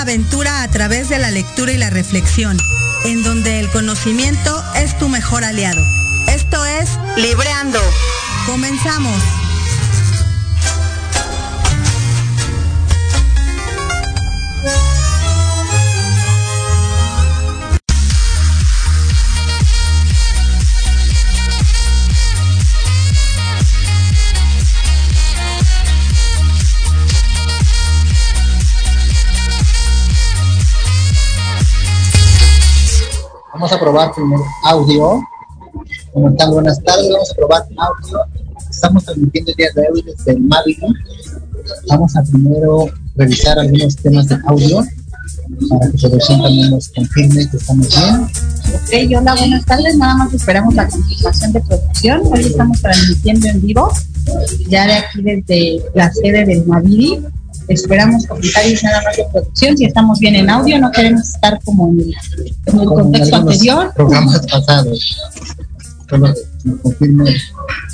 aventura a través de la lectura y la reflexión, en donde el conocimiento es tu mejor aliado. Esto es Libreando. Comenzamos. Probar audio. Comentando buenas tardes, vamos a probar audio. Estamos transmitiendo el día de hoy desde el Mavic. Vamos a primero revisar algunos temas de audio para que producción también nos confirme que estamos bien. Ok, hola, buenas tardes. Nada más esperamos la confirmación de producción. Hoy estamos transmitiendo en vivo, ya de aquí desde la sede del Maviri esperamos comentarios nada más de producción, si estamos bien en audio, no queremos estar como en el, contexto anterior. Programas pasados. Solo nos confirme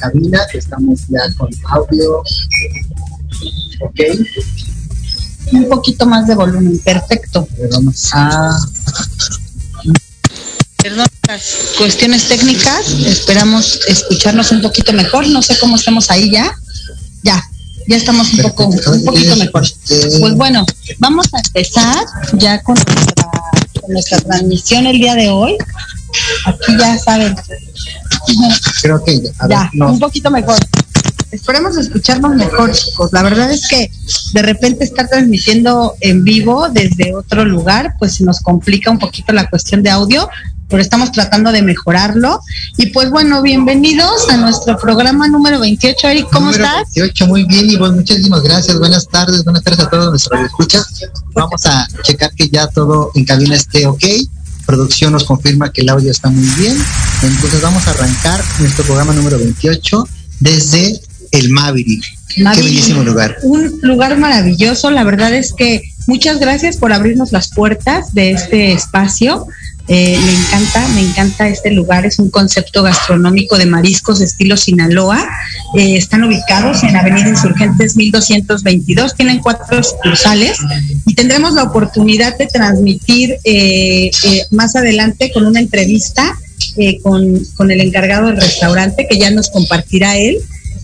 cabina que estamos ya con audio. Ok. Un poquito más de volumen, perfecto. Vamos a Perdón las cuestiones técnicas, esperamos escucharnos un poquito mejor, no sé cómo estamos ahí ya. Ya, ya estamos un poco, un poquito mejor. Pues bueno, vamos a empezar ya con nuestra, transmisión el día de hoy. Aquí ya saben. Creo que ya, un poquito mejor. Esperemos escucharnos mejor, chicos. La verdad es que de repente estar transmitiendo en vivo desde otro lugar, pues nos complica un poquito la cuestión de audio, pero estamos tratando de mejorarlo. Y pues bueno, bienvenidos a nuestro programa número 28. Eric, ¿cómo estás? 28, muy bien, y muchísimas gracias. Buenas tardes, buenas tardes a todos nuestros escuchas. Vamos a checar que ya todo en cabina esté ok. Producción nos confirma que el audio está muy bien. Entonces vamos a arrancar nuestro programa número 28 desde el Maverick. Qué bellísimo lugar. Un lugar maravilloso, la verdad es que muchas gracias por abrirnos las puertas de este espacio. Eh, me encanta, me encanta este lugar. Es un concepto gastronómico de mariscos estilo Sinaloa. Eh, están ubicados en Avenida Insurgentes 1222. Tienen cuatro sucursales y tendremos la oportunidad de transmitir eh, más adelante con una entrevista con, con el encargado del restaurante que ya nos compartirá él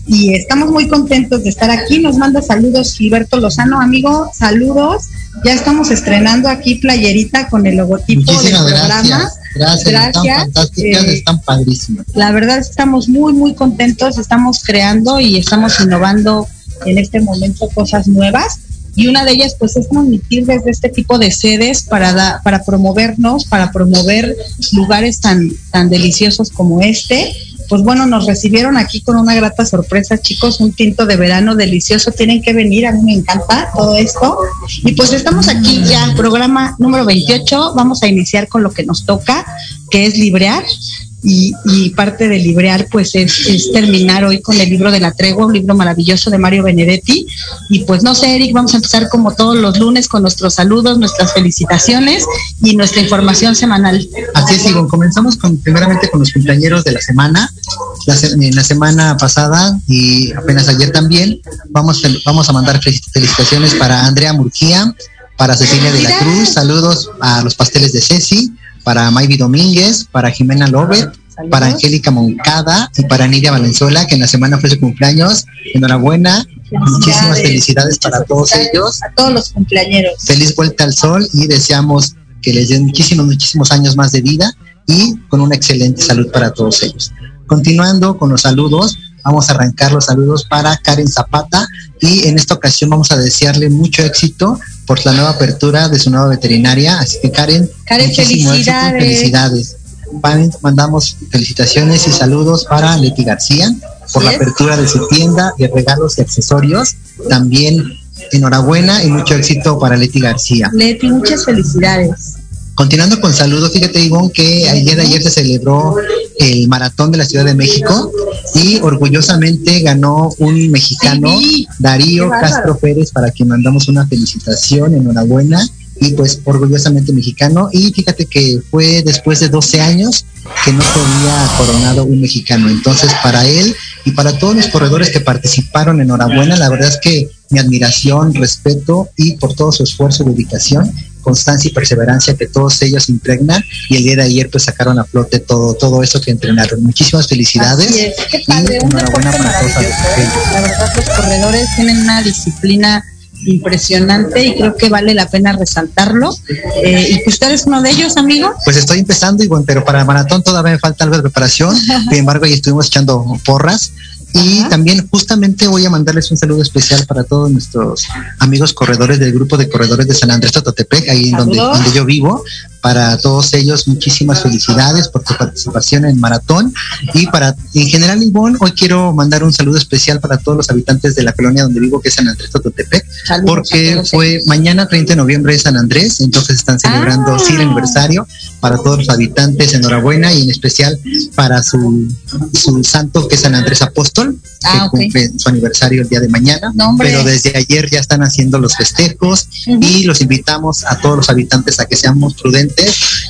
y estamos muy contentos de estar aquí. Nos manda saludos Gilberto Lozano, amigo, saludos. Ya estamos estrenando aquí playerita con el logotipo del programa. Gracias, gracias. Están fantásticas, eh, están padrísimas. La verdad estamos muy, muy contentos, estamos creando y estamos innovando en este momento cosas nuevas y una de ellas pues es transmitir desde este tipo de sedes para para promovernos, para promover lugares tan tan deliciosos como este pues bueno, nos recibieron aquí con una grata sorpresa, chicos, un tinto de verano delicioso, tienen que venir, a mí me encanta todo esto. Y pues estamos aquí ya, programa número 28, vamos a iniciar con lo que nos toca, que es librear y, parte de librear pues es, terminar hoy con el libro de la tregua, un libro maravilloso de Mario Benedetti. Y pues no sé, Eric, vamos a empezar como todos los lunes con nuestros saludos, nuestras felicitaciones y nuestra información semanal. Así es, Ivonne. Comenzamos con, primeramente con los compañeros de la semana. La, en la semana pasada y apenas ayer también, vamos, vamos a mandar felicitaciones para Andrea Murquía, para Cecilia de la Cruz, saludos a los pasteles de Ceci, para Mayvi Domínguez, para Jimena Lobet, para Angélica Moncada y para Nidia Valenzuela, que en la semana fue su cumpleaños. Enhorabuena. Muchísimas felicidades para todos ellos. A todos los cumpleañeros. Feliz vuelta al sol y deseamos que les den muchísimos, muchísimos años más de vida y con una excelente salud para todos ellos. Continuando con los saludos, vamos a arrancar los saludos para Karen Zapata y en esta ocasión vamos a desearle mucho éxito por la nueva apertura de su nueva veterinaria. Así que Karen, Karen felicidades. felicidades. Mandamos felicitaciones y saludos para Leti García por la apertura de su tienda de regalos y accesorios. También enhorabuena y mucho éxito para Leti García. Leti, muchas felicidades. Continuando con saludos, fíjate Ivonne que ayer de ayer se celebró el maratón de la Ciudad de México y orgullosamente ganó un mexicano, Darío Castro Pérez, para quien mandamos una felicitación, enhorabuena y pues orgullosamente mexicano. Y fíjate que fue después de 12 años que no se había coronado un mexicano. Entonces para él y para todos los corredores que participaron, enhorabuena, la verdad es que mi admiración, respeto y por todo su esfuerzo y dedicación constancia y perseverancia que todos ellos impregnan y el día de ayer pues sacaron a flote todo todo eso que entrenaron. Muchísimas felicidades. Qué padre, un enhorabuena para todos. La verdad los corredores tienen una disciplina impresionante y creo que vale la pena resaltarlo. Eh, ¿Y que usted es uno de ellos, amigo? Pues estoy empezando, y bueno, pero para el maratón todavía me falta algo de preparación. Sin embargo, ahí estuvimos echando porras y también justamente voy a mandarles un saludo especial para todos nuestros amigos corredores del grupo de corredores de San Andrés Totepec, ahí en donde, donde, yo vivo. Para todos ellos, muchísimas felicidades por tu participación en Maratón. Y para, en general, Ivonne, hoy quiero mandar un saludo especial para todos los habitantes de la colonia donde vivo, que es San Andrés Totepec, porque fue mañana 30 de noviembre de San Andrés, entonces están celebrando sí el ah. aniversario para todos los habitantes, enhorabuena y en especial para su, su santo que es San Andrés Apóstol, que ah, cumple su aniversario el día de mañana. pero desde ayer ya están haciendo los festejos y los invitamos a todos los habitantes a que seamos prudentes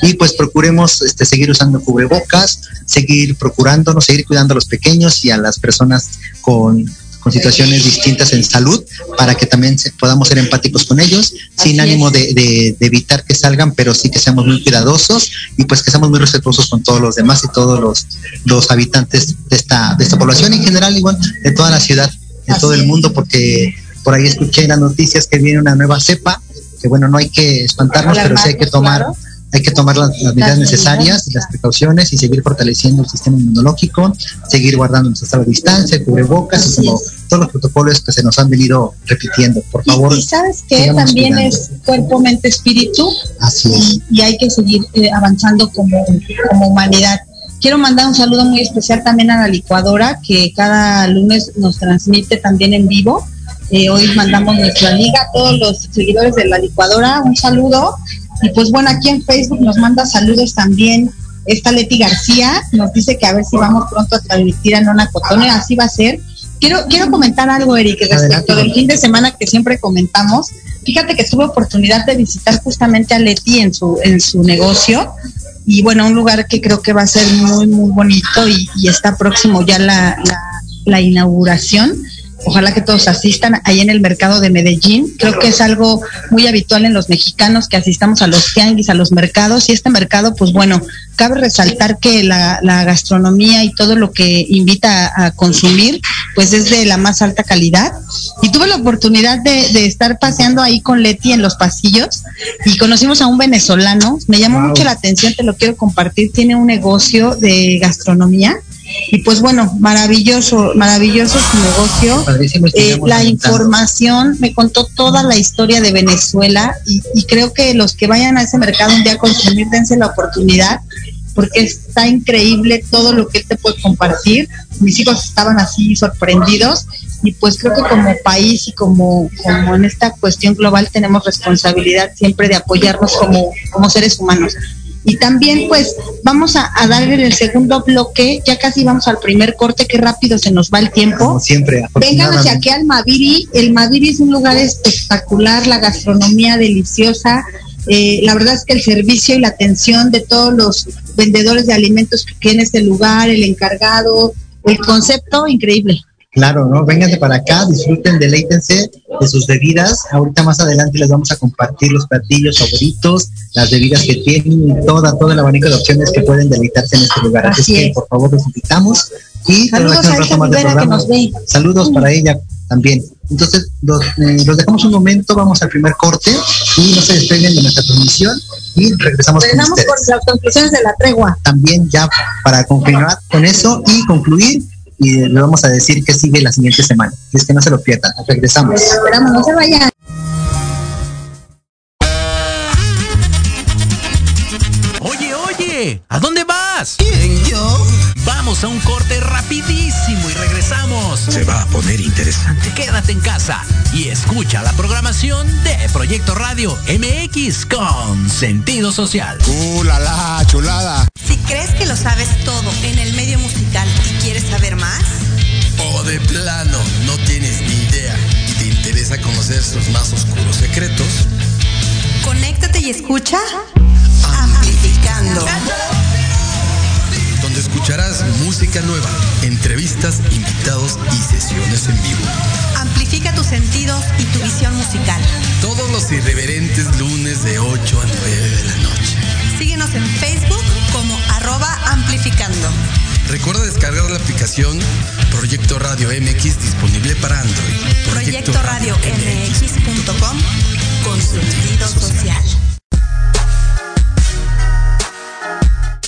y pues procuremos este, seguir usando cubrebocas, seguir procurándonos, seguir cuidando a los pequeños y a las personas con con situaciones distintas en salud para que también podamos ser empáticos con ellos, sin ánimo de, evitar que salgan, pero sí que seamos muy cuidadosos y pues que seamos muy respetuosos con todos los demás y todos los, los habitantes de esta, de esta población en general, igual de toda la ciudad, de todo el mundo, porque por ahí escuché en las noticias que viene una nueva cepa, que bueno, no hay que espantarnos, pero sí hay que tomar hay que tomar las, medidas necesarias, las precauciones y seguir fortaleciendo el sistema inmunológico, seguir guardando nuestra distancia, cubrebocas y como todos los protocolos que se nos han venido repitiendo. Por favor. Y, sabes que también es cuerpo, mente, espíritu. Así es. Y, hay que seguir eh, avanzando como, como humanidad. Quiero mandar un saludo muy especial también a la licuadora que cada lunes nos transmite también en vivo. Eh, hoy mandamos nuestra liga a todos los seguidores de la licuadora. Un saludo y pues bueno, aquí en Facebook nos manda saludos también esta Leti García, nos dice que a ver si vamos pronto a transmitir a Nona Cotone, así va a ser. quiero, quiero comentar algo, Eric, respecto del fin de semana que siempre comentamos. Fíjate que tuve oportunidad de visitar justamente a Leti en su, en su negocio y bueno, un lugar que creo que va a ser muy, muy bonito y, está próximo ya la, la, la inauguración Ojalá que todos asistan ahí en el mercado de Medellín. Creo que es algo muy habitual en los mexicanos que asistamos a los tianguis, a los mercados. Y este mercado, pues bueno, cabe resaltar que la, gastronomía y todo lo que invita a, consumir, pues es de la más alta calidad. Y tuve la oportunidad de, estar paseando ahí con Leti en los pasillos y conocimos a un venezolano. Me llamó mucho la atención, te lo quiero compartir. Tiene un negocio de gastronomía y pues bueno, maravilloso, maravilloso su negocio. Eh, la información, me contó toda la historia de Venezuela y, creo que los que vayan a ese mercado un día a consumir, dense la oportunidad porque está increíble todo lo que él te puede compartir. Mis hijos estaban así sorprendidos y pues creo que como país y como, como en esta cuestión global tenemos responsabilidad siempre de apoyarnos como, como seres humanos. Y también pues vamos a, a darle el segundo bloque, ya casi vamos al primer corte, qué rápido se nos va el tiempo. siempre. Vengan hacia aquí al Maviri, el Maviri es un lugar espectacular, la gastronomía deliciosa, eh, la verdad es que el servicio y la atención de todos los vendedores de alimentos que tiene este lugar, el encargado, el concepto, increíble. Claro, ¿no? Vénganse para acá, disfruten, deleítense de sus bebidas. Ahorita más adelante les vamos a compartir los platillos favoritos, las bebidas que tienen y toda, todo el abanico de opciones que pueden deleitarse en este lugar. Así, es que, por favor, los invitamos. Y saludos a que nos ve. Saludos para ella también. Entonces, eh, los, dejamos un momento, vamos al primer corte y no se despeguen de nuestra transmisión y regresamos. Regresamos con, las conclusiones de la tregua. También ya para confirmar con eso y concluir y le vamos a decir que sigue la siguiente semana. es que no se lo pierdan. Regresamos. Esperamos, no se vayan. Oye, oye, ¿a dónde vas? ¿Quién, yo? Vamos a un corte rapidísimo y regresamos. Se va a poner interesante. Quédate en casa y escucha la programación de Proyecto Radio MX con sentido social. ¡Uh, la, la chulada! Crees que lo sabes todo en el medio musical y quieres saber más, o de plano no tienes ni idea y te interesa conocer sus más oscuros secretos, conéctate y escucha Amplificando. Donde escucharás música nueva, entrevistas, invitados y sesiones en vivo. Amplifica tus sentidos y tu visión musical. Todos los irreverentes lunes de 8 a 9 de la noche. Síguenos en Facebook como arroba amplificando. Recuerda descargar la aplicación Proyecto Radio MX disponible para Android. Proyecto, Radio MX.com con sentido social.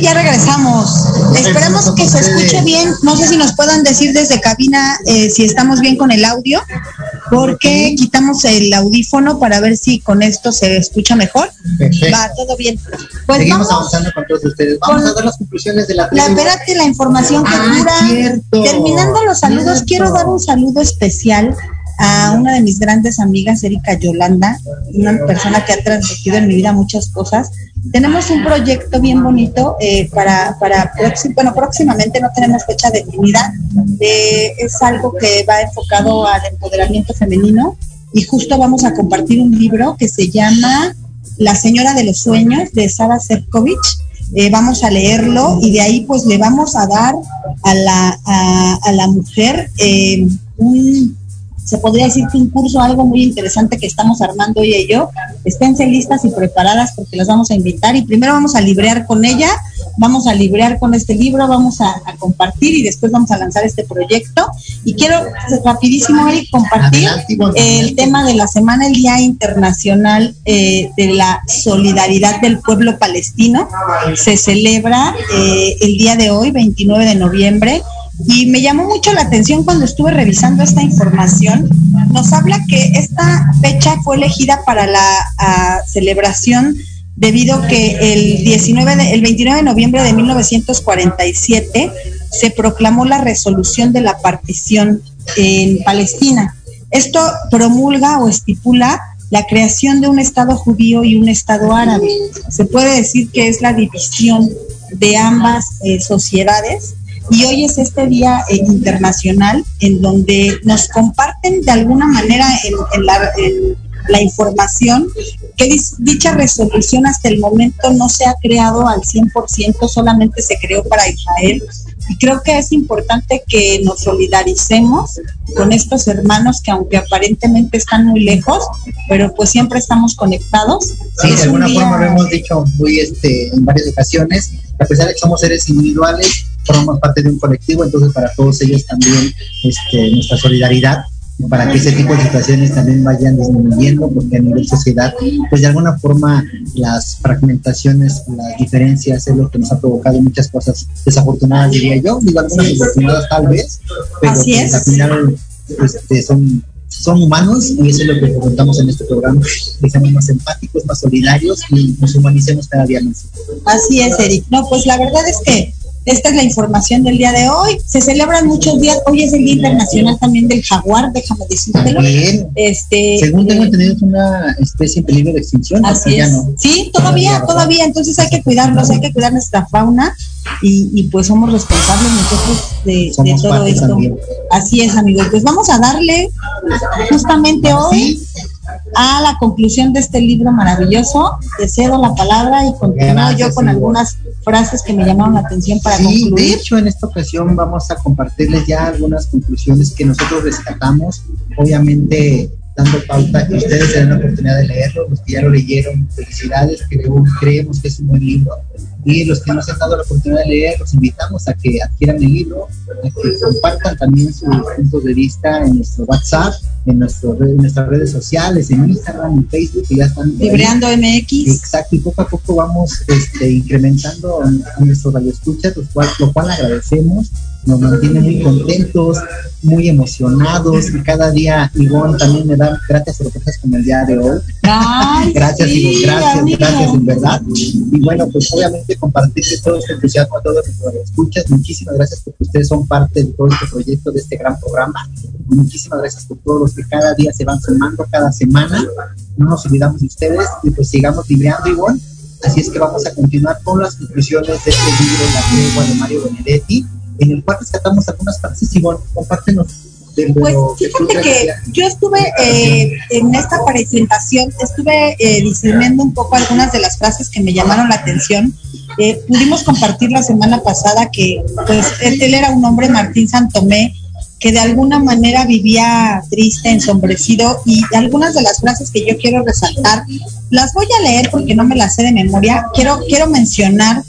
Ya regresamos. Esperemos que se escuche bien. No sé si nos puedan decir desde cabina eh, si estamos bien con el audio, porque quitamos el audífono para ver si con esto se escucha mejor. Va, todo bien. Pues Seguimos avanzando con todos ustedes. Vamos a dar las conclusiones de la La espérate, la información que Ah, dura. cierto, Terminando los saludos, cierto. quiero dar un saludo especial a una de mis grandes amigas, Erika Yolanda, una persona que ha transmitido en mi vida muchas cosas. Tenemos un proyecto bien bonito eh, para, para bueno, próximamente no tenemos fecha definida. eh, es algo que va enfocado al empoderamiento femenino y justo vamos a compartir un libro que se llama La Señora de los Sueños de Sara Sefcovic. Eh, vamos a leerlo y de ahí pues le vamos a dar a la, a, a la mujer eh, un, se podría decir que un curso, algo muy interesante que estamos armando ella y yo. Esténse listas y preparadas porque las vamos a invitar y primero vamos a librear con ella, vamos a librear con este libro, vamos a, a compartir y después vamos a lanzar este proyecto. Y quiero rapidísimo, Eric, compartir el tema de la semana, el Día Internacional eh, de la Solidaridad del Pueblo Palestino. Se celebra eh, el día de hoy, 29 de noviembre. Y me llamó mucho la atención cuando estuve revisando esta información. Nos habla que esta fecha fue elegida para la ah, celebración debido que el 19 de- el 29 de noviembre de 1947 se proclamó la resolución de la partición en Palestina. Esto promulga o estipula la creación de un Estado judío y un Estado árabe. Se puede decir que es la división de ambas eh, sociedades y hoy es este día eh, internacional en donde nos comparten de alguna manera en, en la, en la información que dicha resolución hasta el momento no se ha creado al 100%, solamente se creó para Israel. Y creo que es importante que nos solidaricemos con estos hermanos que aunque aparentemente están muy lejos, pero pues siempre estamos conectados. Sí, Es de un alguna día- forma lo hemos dicho muy este, en varias ocasiones, a pesar de que somos seres individuales, formamos parte de un colectivo, entonces para todos ellos también este, nuestra solidaridad para que ese tipo de situaciones también vayan disminuyendo, porque a nivel sociedad, pues de alguna forma las fragmentaciones, las diferencias es lo que nos ha provocado muchas cosas desafortunadas, diría yo, digo algunas desafortunadas tal vez, pero Así pues, es. al final este, son son humanos y eso es lo que preguntamos en este programa, que seamos más empáticos, más solidarios y nos humanicemos cada día más. Así es, Eric. No, pues la verdad es que esta es la información del día de hoy. Se celebran muchos días. Hoy es el Día Internacional también del Jaguar, déjame decírtelo. Este, según tengo eh, entendido, es una especie en peligro de extinción. Así es. no. Sí, todavía, todavía. Entonces hay que cuidarnos, hay que cuidar nuestra fauna y, y pues somos responsables nosotros de, todo esto. también. Así es, amigos. Pues vamos a darle justamente hoy a la conclusión de este libro maravilloso. Te cedo la palabra y continúo Gracias, yo con algunas frases que me llamaron la atención para Sí, de hecho, en esta ocasión vamos a compartirles ya algunas conclusiones que nosotros rescatamos, obviamente dando pauta que ustedes den la oportunidad de leerlo, los que ya lo leyeron, felicidades, creo, creemos que es un buen libro, y los que no se han dado la oportunidad de leer, los invitamos a que adquieran el libro, a que compartan también sus puntos de vista en nuestro WhatsApp, en, nuestro, en nuestras redes sociales, en Instagram, en Facebook, que ya están. Libreando MX. Exacto, y poco a poco vamos este, incrementando a, a nuestros radioescuchas, lo cual, lo cual agradecemos, nos mantiene muy contentos, muy emocionados, y cada día Ivonne también me da gracias sorpresas como el día de hoy. Ay, Gracias, sí, Ivonne, gracias, amigo. gracias, en verdad. Y bueno, pues obviamente compartirles todo este entusiasmo a todos nuestros escuchas. Muchísimas gracias porque ustedes son parte de todo este proyecto, de este gran programa. Muchísimas gracias por todos los que cada día se van sumando, cada semana. No nos olvidamos de ustedes y pues sigamos libreando, Ivonne. Así es que vamos a continuar con las conclusiones de este libro, La Tregua de Mario Benedetti, en el cual rescatamos algunas frases. Ivonne, compártenos. de Pues fíjate que yo estuve eh, en esta presentación, estuve eh, discerniendo un poco algunas de las frases que me llamaron la atención. Eh, pudimos compartir la semana pasada que pues él era un hombre, Martín Santomé, que de alguna manera vivía triste, ensombrecido, y algunas de las frases que yo quiero resaltar, las voy a leer porque no me las sé de memoria. Quiero, quiero mencionar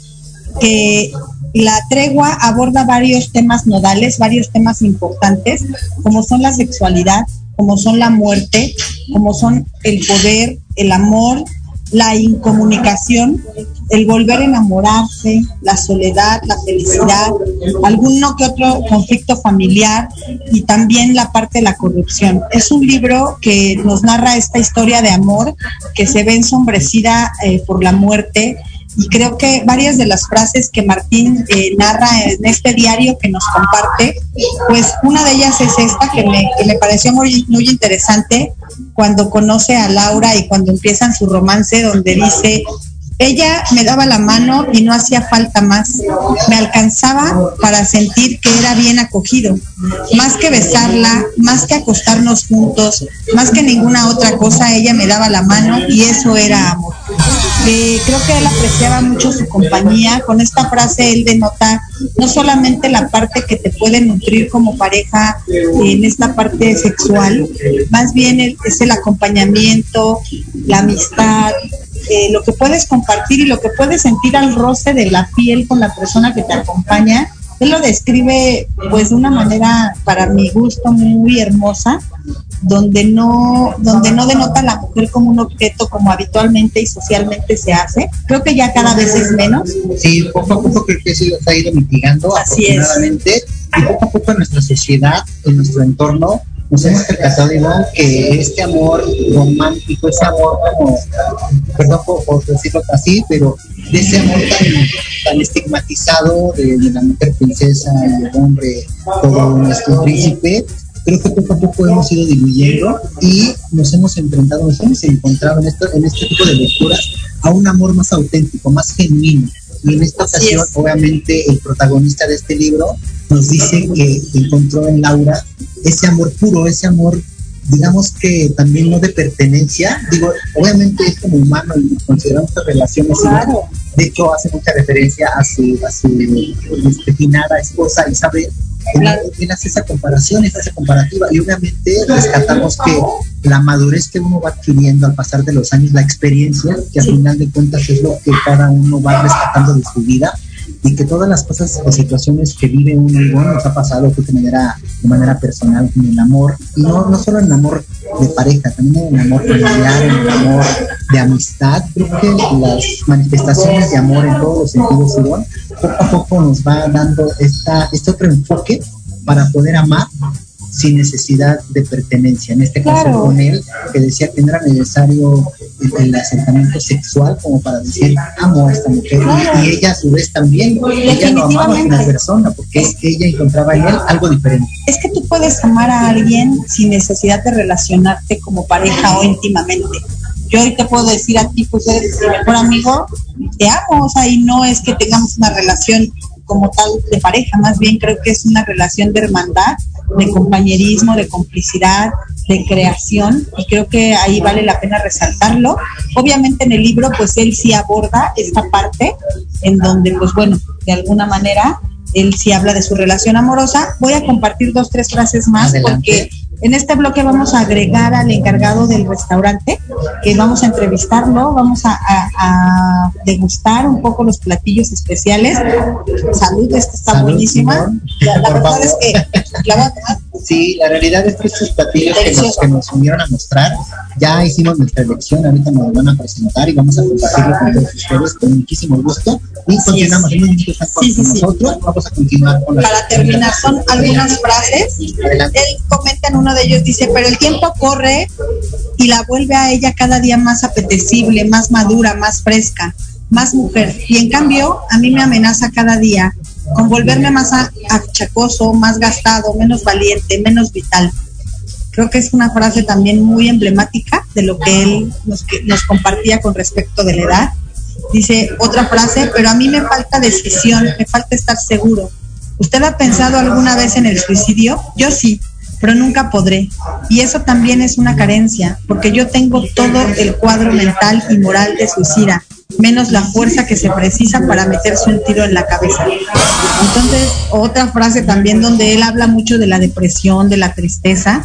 que la tregua aborda varios temas nodales, varios temas importantes, como son la sexualidad, como son la muerte, como son el poder, el amor, la incomunicación, el volver a enamorarse, la soledad, la felicidad, alguno que otro conflicto familiar y también la parte de la corrupción. Es un libro que nos narra esta historia de amor que se ve ensombrecida eh, por la muerte y creo que varias de las frases que Martín eh, narra en este diario que nos comparte, pues una de ellas es esta que me, que me pareció muy, muy interesante cuando conoce a Laura y cuando empiezan su romance, donde dice, ella me daba la mano y no hacía falta más. Me alcanzaba para sentir que era bien acogido. Más que besarla, más que acostarnos juntos, más que ninguna otra cosa, ella me daba la mano y eso era amor. Creo que él apreciaba mucho su compañía. Con esta frase él denota no solamente la parte que te puede nutrir como pareja en esta parte sexual, más bien es el acompañamiento, la amistad, eh, lo que puedes compartir y lo que puedes sentir al roce de la piel con la persona que te acompaña. Él lo describe pues de una manera para mi gusto muy hermosa, donde no, donde no denota a la mujer como un objeto como habitualmente y socialmente se hace. Creo que ya cada vez es menos. Sí, poco a poco creo que eso se ha ido mitigando Así es. y poco a poco en nuestra sociedad, en nuestro entorno, nos hemos percatado Ivonne, que este amor romántico, ese amor como, perdón por, por decirlo así, pero de ese amor tan, tan estigmatizado de, de la mujer princesa y el hombre todo nuestro príncipe, creo que poco a poco hemos ido diluyendo y nos hemos enfrentado, nos hemos encontrado en, esto, en este tipo de lecturas a un amor más auténtico, más genuino. Y en esta Así ocasión, es. obviamente, el protagonista de este libro nos dice que encontró en Laura ese amor puro, ese amor, digamos que también no de pertenencia. Digo, obviamente es como humano y consideramos estas relaciones. Claro. De hecho, hace mucha referencia a su, a su este, esposa Isabel. Él, él hace esa comparación, hace esa comparativa, y obviamente rescatamos que la madurez que uno va adquiriendo al pasar de los años, la experiencia, que al final de cuentas es lo que cada uno va rescatando de su vida, y que todas las cosas o situaciones que vive uno y bueno, nos ha pasado que de manera, de manera personal, en el amor, y no, no solo en el amor de pareja, también en el amor familiar, en el amor de amistad, creo que las manifestaciones de amor en todos los sentidos, Ivonne, poco a poco nos va dando esta, este otro enfoque para poder amar sin necesidad de pertenencia. En este caso Claro. con él, que decía que no era necesario el, el acercamiento sexual como para decir amo a esta mujer. Y- Claro. Y, ella a su vez también, ella lo amaba como Definitivamente. persona, porque es que ella encontraba en él algo diferente. Es que tú puedes amar a alguien sin necesidad de relacionarte como pareja o íntimamente. Yo hoy te puedo decir a ti, pues eres mi mejor amigo, te amo, o sea, y no es que tengamos una relación como tal de pareja, más bien creo que es una relación de hermandad, de compañerismo, de complicidad, de creación, y creo que ahí vale la pena resaltarlo. Obviamente en el libro, pues él sí aborda esta parte en donde, pues bueno, de alguna manera él sí habla de su relación amorosa. Voy a compartir dos, tres frases más Adelante. porque en este bloque vamos a agregar al encargado del restaurante, que vamos a entrevistarlo, vamos a, a- a degustar un poco los platillos especiales. Salud, esta está Salud, buenísima. La, la verdad es que la tomar. Sí, la realidad es que estos platillos que nos, que nos unieron a mostrar, ya hicimos nuestra elección, ahorita nos lo van a presentar y vamos a compartirlo con todos ustedes con muchísimo gusto. Y Así continuamos, con Sí, sí, sí. nosotros, vamos a continuar con Para terminar, son algunas frases. Adelante. Él comenta en uno de ellos, dice, pero el tiempo corre y la vuelve a ella cada día más apetecible, más madura, más fresca, más mujer. Y en cambio, a mí me amenaza cada día con volverme más achacoso, más gastado, menos valiente, menos vital. Creo que es una frase también muy emblemática de lo que él nos, nos compartía con respecto de la edad. Dice otra frase, pero a mí me falta decisión, me falta estar seguro. ¿Usted ha pensado alguna vez en el suicidio? Yo sí, pero nunca podré. Y eso también es una carencia, porque yo tengo todo el cuadro mental y moral de suicida, menos la fuerza que se precisa para meterse un tiro en la cabeza. Entonces, otra frase también donde él habla mucho de la depresión, de la tristeza.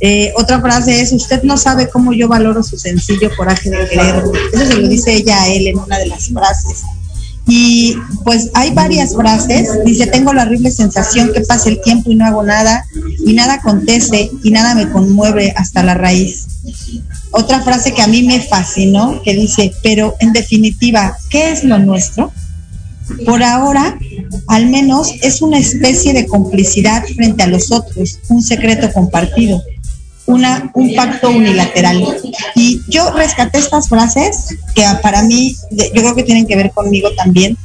Eh, otra frase es, usted no sabe cómo yo valoro su sencillo coraje de querer. Eso se lo dice ella a él en una de las frases. Y pues hay varias frases. Dice, tengo la horrible sensación que pasa el tiempo y no hago nada, y nada acontece, y nada me conmueve hasta la raíz. Otra frase que a mí me fascinó, que dice, pero en definitiva, ¿qué es lo nuestro? Por ahora, al menos, es una especie de complicidad frente a los otros, un secreto compartido, una, un pacto unilateral. Y yo rescaté estas frases que para mí, yo creo que tienen que ver conmigo también,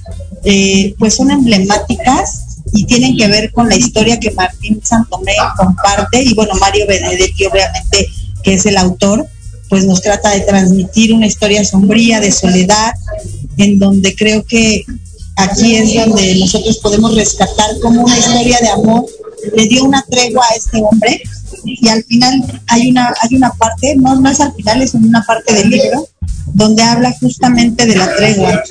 eh, pues son emblemáticas y tienen que ver con la historia que Martín Santomé comparte y bueno, Mario Benedetti obviamente que es el autor, pues nos trata de transmitir una historia sombría de soledad, en donde creo que aquí es donde nosotros podemos rescatar como una historia de amor le dio una tregua a este hombre y al final hay una hay una parte, no, es al final, es en una parte del libro donde habla justamente de la tregua.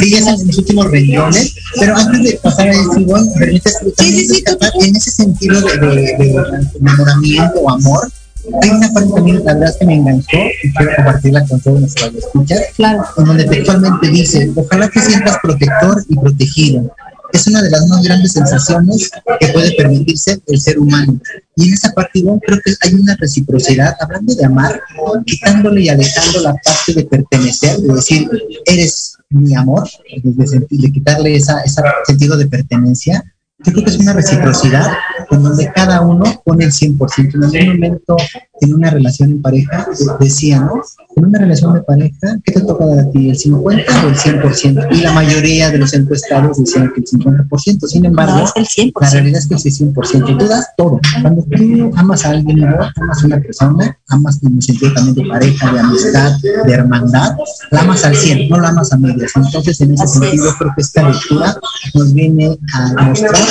Sí, ya son los últimos renglones, pero antes de pasar a eso, igual, permite sí, sí, en ese sentido de, de enamoramiento o amor, hay una parte también, la verdad que me enganchó y quiero compartirla con todos los que escuchas, claro. en donde textualmente dice, ojalá que sientas protector y protegido. Es una de las más grandes sensaciones que puede permitirse el ser humano. Y en esa parte, igual, creo que hay una reciprocidad, hablando de amar, quitándole y alejando la parte de pertenecer, de decir, eres mi amor, de, de quitarle ese sentido de pertenencia, yo creo que es una reciprocidad en donde cada uno pone el 100%. En algún momento, en una relación en pareja, decía, ¿no? En una relación de pareja, ¿qué te toca dar a ti? ¿El 50 o el 100%? Y la mayoría de los encuestados decían que el 50%. Sin embargo, la realidad es que es el 100%. Tú das todo. Cuando tú amas a alguien, amas a una persona, amas en el sentido también de pareja, de amistad, de hermandad, la amas al 100, no la amas a medias. Entonces, en ese sentido, creo que esta lectura nos viene a mostrar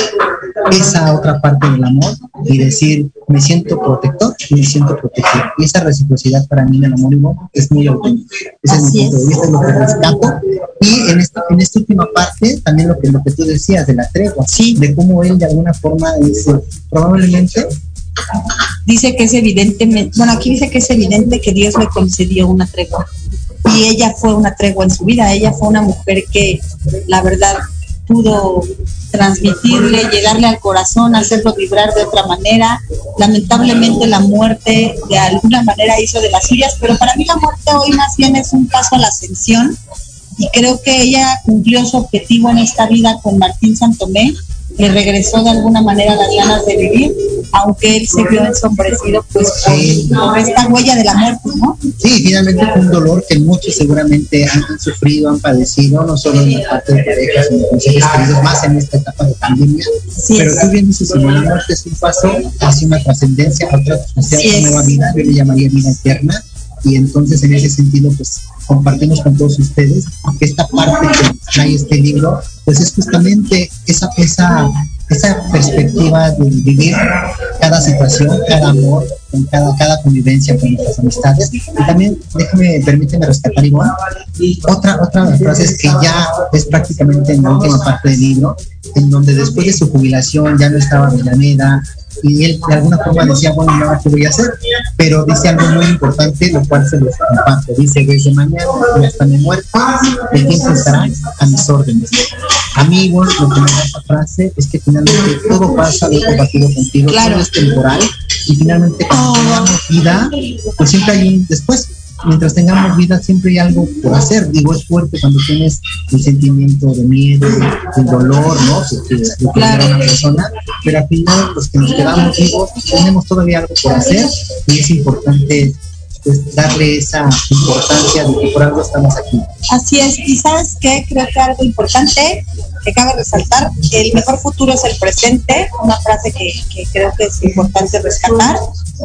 esa otra parte del amor y decir, me siento protector y me siento protegido. Y esa reciprocidad para mí en el amor es muy auténtica. Ese es mi punto de vista, lo que rescato. Y en esta, en esta última parte, también lo que, lo que tú decías de la tregua, sí. de cómo él de alguna forma dice, probablemente dice que es evidente, bueno, aquí dice que es evidente que Dios le concedió una tregua. Y ella fue una tregua en su vida, ella fue una mujer que, la verdad, pudo transmitirle, llegarle al corazón, hacerlo vibrar de otra manera. Lamentablemente la muerte de alguna manera hizo de las suyas, pero para mí la muerte hoy más bien es un paso a la ascensión y creo que ella cumplió su objetivo en esta vida con Martín Santomé le regresó de alguna manera las ganas de vivir, aunque él se vio ensombrecido pues por, esta huella de la muerte, ¿no? Sí, finalmente fue un dolor que muchos seguramente han, sufrido, han padecido, no solo en la parte de parejas, sino con seres queridos, más en esta etapa de pandemia. pero tú bien dices, la muerte es un paso hacia una trascendencia, otra, hacia una nueva vida, yo le llamaría vida eterna, y entonces en ese sentido pues compartimos con todos ustedes que esta parte que trae este libro pues es justamente esa esa esa perspectiva de vivir cada situación, cada amor, cada, cada convivencia con nuestras amistades. Y también, déjame, permíteme rescatar igual, otra, otra de las frases que ya es prácticamente en la última parte del libro, en donde después de su jubilación ya no estaba Villaneda, y él de alguna forma decía, bueno, no, ¿qué voy a hacer? Pero dice algo muy importante, lo cual se los comparto. Dice, desde mañana hasta mi muerte, el tiempo estará a mis órdenes. Amigos, lo que me da esa frase es que finalmente todo pasa, lo he compartido contigo, claro. todo es temporal, y finalmente cuando tengamos vida, pues siempre hay un después mientras tengamos vida siempre hay algo por hacer. Digo, es fuerte cuando tienes el sentimiento de miedo, el dolor, ¿no? Que, claro. una persona, pero al final los que nos quedamos vivos tenemos todavía algo por hacer y es importante pues darle esa importancia de que por algo estamos aquí. Así es, y sabes qué, creo que algo importante que cabe resaltar, el mejor futuro es el presente, una frase que, que creo que es importante rescatar,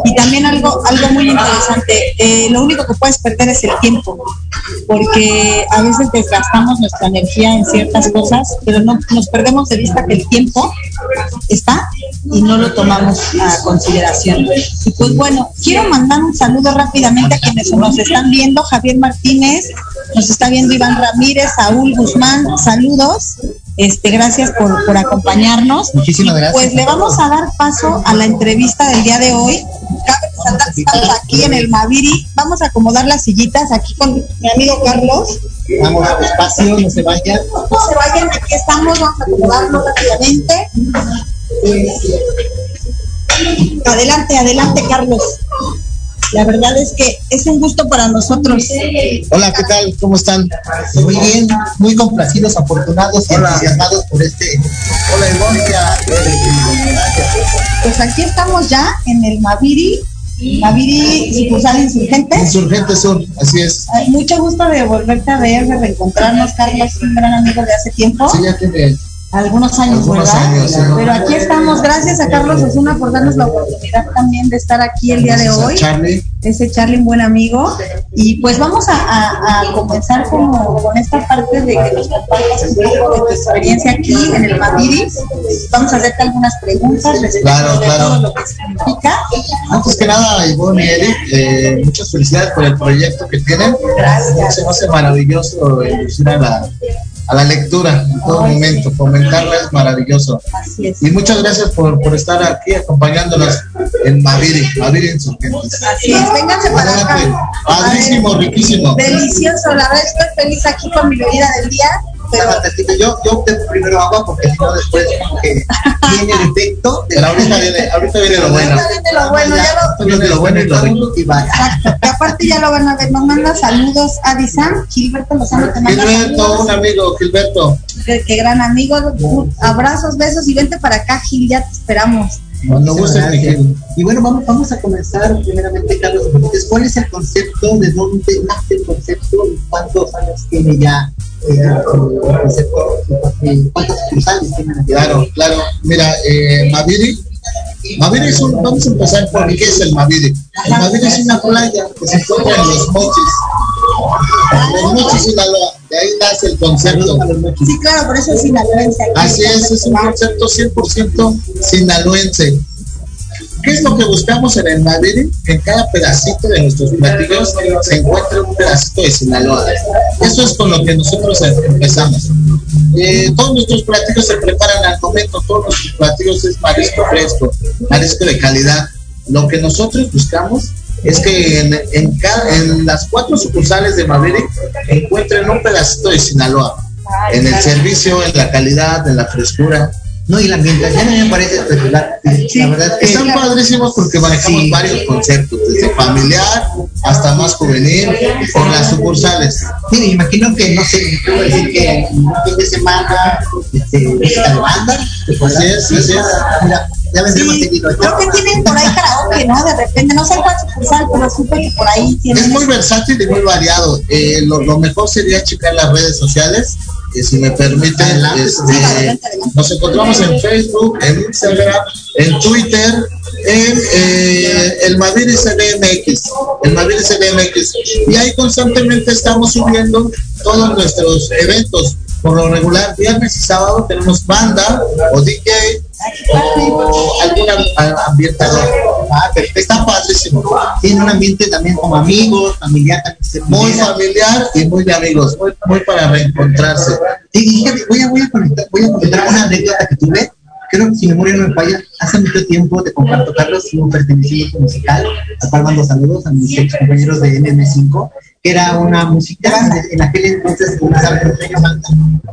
y también algo, algo muy interesante, eh, lo único que puedes perder es el tiempo, porque a veces desgastamos nuestra energía en ciertas cosas, pero no nos perdemos de vista que el tiempo está y no lo tomamos a consideración. Y pues bueno, quiero mandar un saludo rápidamente a quienes nos están viendo, Javier Martínez, nos está viendo Iván Ramírez, Saúl Guzmán, saludos. Este, gracias por, por acompañarnos. Muchísimas gracias. Pues le vamos a dar paso a la entrevista del día de hoy. Estamos aquí en el Maviri. Vamos a acomodar las sillitas aquí con mi amigo Carlos. Vamos a espacio, no se vayan. No se vayan, aquí estamos, vamos a acomodarnos rápidamente. Adelante, adelante, Carlos. La verdad es que es un gusto para nosotros. Hola, ¿qué tal? ¿Cómo están? Muy bien, muy complacidos, afortunados y entusiasmados por este. Hola, Ivonne. Pues aquí estamos ya en el Maviri Maviri, sucursal Insurgentes. Insurgentes Sur, así es. mucho gusto de volverte a ver, de reencontrarnos, Carlos, un gran amigo de hace tiempo. Sí, ya tiene algunos años, ¿verdad? Pero aquí estamos, gracias a Carlos Osuna por darnos la oportunidad también de estar aquí el día de hoy. Charlie. Ese Charlie, un buen amigo. Y pues vamos a, comenzar como con esta parte de que nos compartas un poco de tu experiencia aquí en el Madiris. Vamos a hacerte algunas preguntas claro, claro. todo lo que significa. Antes que nada, Ivonne y Eric, eh, muchas felicidades por el proyecto que tienen. Gracias. Se me hace maravilloso a la a la lectura en todo momento, fomentarla es maravilloso. Así es. Y muchas gracias por, por estar aquí acompañándonos en Maviri, Maviri Insurgentes. Así es, vénganse para acá. Padrísimo, riquísimo. Delicioso, la verdad estoy feliz aquí con mi bebida del día yo, yo opté primero agua porque si no después como que tiene el efecto. Pero ahorita viene, ahorita viene lo bueno. Ahorita viene lo bueno, ya, lo, viene lo bueno y lo rico y vaya. Exacto. Y aparte ya lo van a ver, nos manda saludos a Dizan, Gilberto Lozano te manda Gilberto, un amigo, Gilberto. Qué, qué gran amigo, abrazos, besos y vente para acá, Gil, ya te esperamos. Y bueno, vamos, vamos a comenzar primeramente, Carlos. ¿Cuál es el concepto? ¿De dónde nace el concepto? ¿Y cuántos años tiene ya eh, el concepto? ¿Cuántos sucursales tiene? Claro, claro. Mira, eh, Maviri. Maviri es un, vamos a empezar por qué es el Maviri. El Maviri es una playa que se encuentra en los mochis. Sinaloa. De ahí nace el concepto. Sí, claro, por eso es sinaloense. Así es, es un concepto 100% sinaloense. ¿Qué es lo que buscamos en el Madrid? Que en cada pedacito de nuestros platillos se encuentre un pedacito de Sinaloa. Eso es con lo que nosotros empezamos. Eh, todos nuestros platillos se preparan al momento, todos nuestros platillos es marisco fresco, marisco de calidad. Lo que nosotros buscamos es que en, cada, en las cuatro sucursales de Maverick encuentren un pedacito de Sinaloa, en el servicio, en la calidad, en la frescura. No, y la ambientación a mí me parece espectacular. la verdad es que están padrísimos porque manejamos varios conceptos, desde familiar hasta más juvenil, con las sucursales. Sí, me imagino que, no sé, puedo decir que un fin de semana, este, música de banda, así es, así es. Mira, Creo que tienen por ahí karaoke, ¿no? De repente, no sé cuál sucursal, pero supe que por ahí tienen. Es muy versátil y muy variado. Eh, lo, lo mejor sería checar las redes sociales si me permiten, este, nos encontramos en Facebook, en Instagram, en Twitter, en eh, el Madrid CDMX, el Madrid CDMX. Y ahí constantemente estamos subiendo todos nuestros eventos. Por lo regular, viernes y sábado tenemos banda o DJ o algún ambientador. Ah, está padrísimo. Tiene un ambiente también como amigos, familiar, muy familiar y muy de amigos, muy, para reencontrarse. Y voy a, voy a conectar, voy a comentar una anécdota que tuve creo que si memoria no me falla, hace mucho tiempo te comparto, Carlos, un perteneciente musical, al cual mando saludos a mis ex compañeros de NM5, que era una música en aquel entonces.